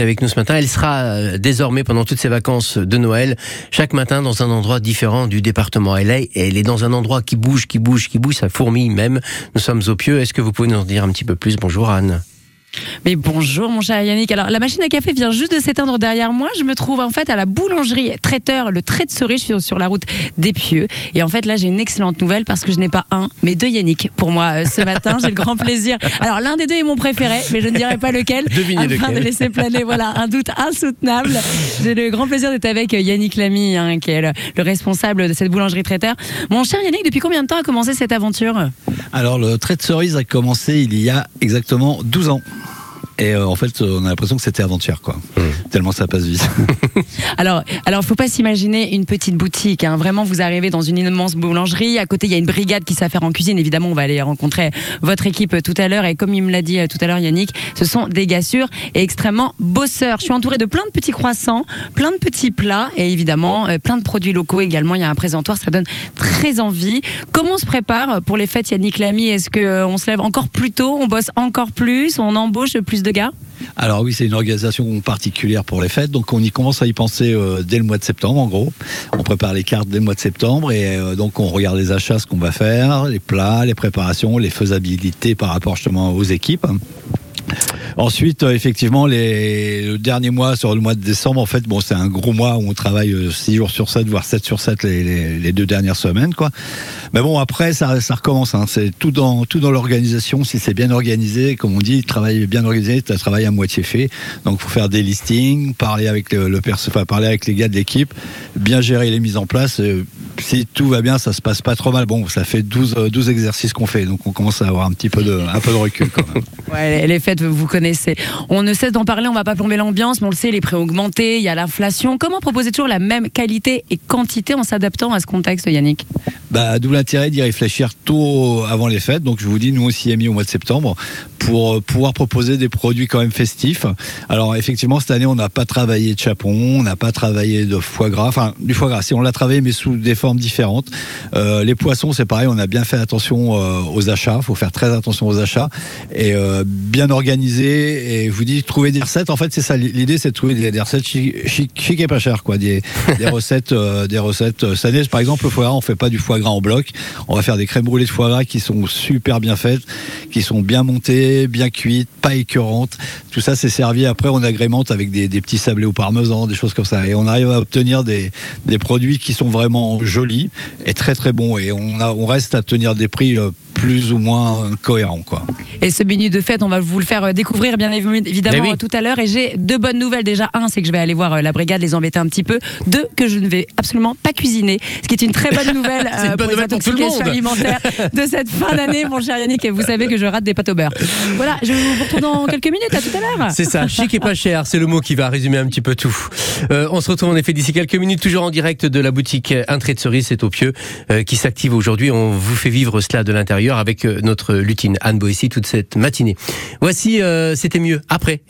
avec nous ce matin. Elle sera euh, désormais pendant toutes ses vacances de Noël, chaque matin dans un endroit différent du département. Elle est, elle est dans un endroit qui bouge, qui bouge, qui bouge, ça fourmille même. Nous sommes au pieu. Est-ce que vous pouvez nous en dire un petit peu plus? Bonjour Anne. Mais bonjour mon cher Yannick. Alors la machine à café vient juste de s'éteindre derrière moi. Je me trouve en fait à la boulangerie traiteur, le trait de cerise sur, sur la route des Pieux. Et en fait là j'ai une excellente nouvelle parce que je n'ai pas un, mais deux Yannick pour moi euh, ce matin. j'ai le grand plaisir. Alors l'un des deux est mon préféré, mais je ne dirai pas lequel. Devinez afin lequel. de laisser planer voilà un doute insoutenable. J'ai le grand plaisir d'être avec Yannick Lamy, hein, qui est le, le responsable de cette boulangerie traiteur. Mon cher Yannick, depuis combien de temps a commencé cette aventure? Alors, le trait de cerise a commencé il y a exactement 12 ans. Et euh, en fait, on a l'impression que c'était avant-hier, quoi. Tellement ça passe vite. Alors, alors, faut pas s'imaginer une petite boutique. Hein. Vraiment, vous arrivez dans une immense boulangerie. À côté, il y a une brigade qui s'affaire en cuisine. Évidemment, on va aller rencontrer votre équipe tout à l'heure. Et comme il me l'a dit euh, tout à l'heure, Yannick, ce sont des gars sûrs et extrêmement bosseurs. Je suis entourée de plein de petits croissants, plein de petits plats et évidemment euh, plein de produits locaux également. Il y a un présentoir, ça donne très envie. Comment on se prépare pour les fêtes, Yannick Lamy? Est-ce que euh, on se lève encore plus tôt, on bosse encore plus, on embauche plus de Alors oui, c'est une organisation particulière pour les fêtes, donc on y commence à y penser euh, dès le mois de septembre, en gros. On prépare les cartes dès le mois de septembre et euh, donc on regarde les achats, ce qu'on va faire, les plats, les préparations, les faisabilités par rapport justement aux équipes. Ensuite, euh, effectivement, les, le dernier mois, sur le mois de décembre, en fait, bon, c'est un gros mois où on travaille 6 jours sur 7, voire 7 sur 7 les, deux dernières semaines, quoi. Mais bon, après, ça, recommence. hein. C'est tout dans, tout dans l'organisation. Si c'est bien organisé, comme on dit, travail bien organisé, tu as travail à moitié fait. Donc, faut faire des listings, parler avec le, perso, enfin, parler avec les gars de l'équipe, bien gérer les mises en place. Euh, si tout va bien, ça se passe pas trop mal. Bon, ça fait 12, euh, 12 exercices qu'on fait, donc on commence à avoir un petit peu de, un peu de recul, les fêtes, vous connaissez. On ne cesse d'en parler, on va pas plomber l'ambiance, mais on le sait, les prix ont augmenté, il y a l'inflation. Comment proposer toujours la même qualité et quantité en s'adaptant à ce contexte, Yannick? Bah, d'où l'intérêt d'y réfléchir tôt avant les fêtes. Donc, je vous dis, nous aussi, mis au mois de septembre, pour euh, pouvoir proposer des produits quand même festifs. Alors, effectivement, cette année, on n'a pas travaillé de chapon, on n'a pas travaillé de foie gras. Enfin, du foie gras, si on l'a travaillé, mais sous des formes différentes. Euh, les poissons, c'est pareil, on a bien fait attention euh, aux achats. Il faut faire très attention aux achats et euh, bien organisé. Et je vous dis, trouver des recettes. En fait, c'est ça. L'idée, c'est de trouver des, des recettes chic, chic, chic et pas chères, quoi. Des, des recettes, des recettes. Cette année, par exemple, le foie gras, on fait pas du foie gras en bloc. On va faire des crèmes brûlées de foie gras qui sont super bien faites, qui sont bien montées, bien cuites, pas écœurantes. Tout ça, c'est servi. Après, on agrémente avec des, petits sablés au parmesan, des choses comme ça. Et on arrive à obtenir des, produits qui sont vraiment jolis et très très bons. Et on, on reste à tenir des prix euh, plus ou moins cohérents, quoi. Et ce menu de fête, on va vous le faire euh, découvrir bien évi- évidemment oui. euh, tout à l'heure. Et j'ai deux bonnes nouvelles déjà. Un, c'est que je vais aller voir euh, la brigade, les embêter un petit peu. Deux, que je ne vais absolument pas cuisiner. Ce qui est une très bonne nouvelle les pour tout le intoxications alimentaires de cette fin d'année, mon cher Yannick. Et vous savez que je rate des pâtes au beurre. Voilà, je vous retrouve dans quelques minutes. À tout à l'heure. C'est ça, chic et pas cher, c'est le mot qui va résumer un petit peu tout. Euh, on se retrouve en effet d'ici quelques minutes, toujours en direct de la boutique Un trait de cerise, c'est au pieu, euh, qui s'active aujourd'hui. On vous fait vivre cela de l'intérieur avec euh, notre lutine Anne Boissy toute cette matinée. Voici, c'était mieux après.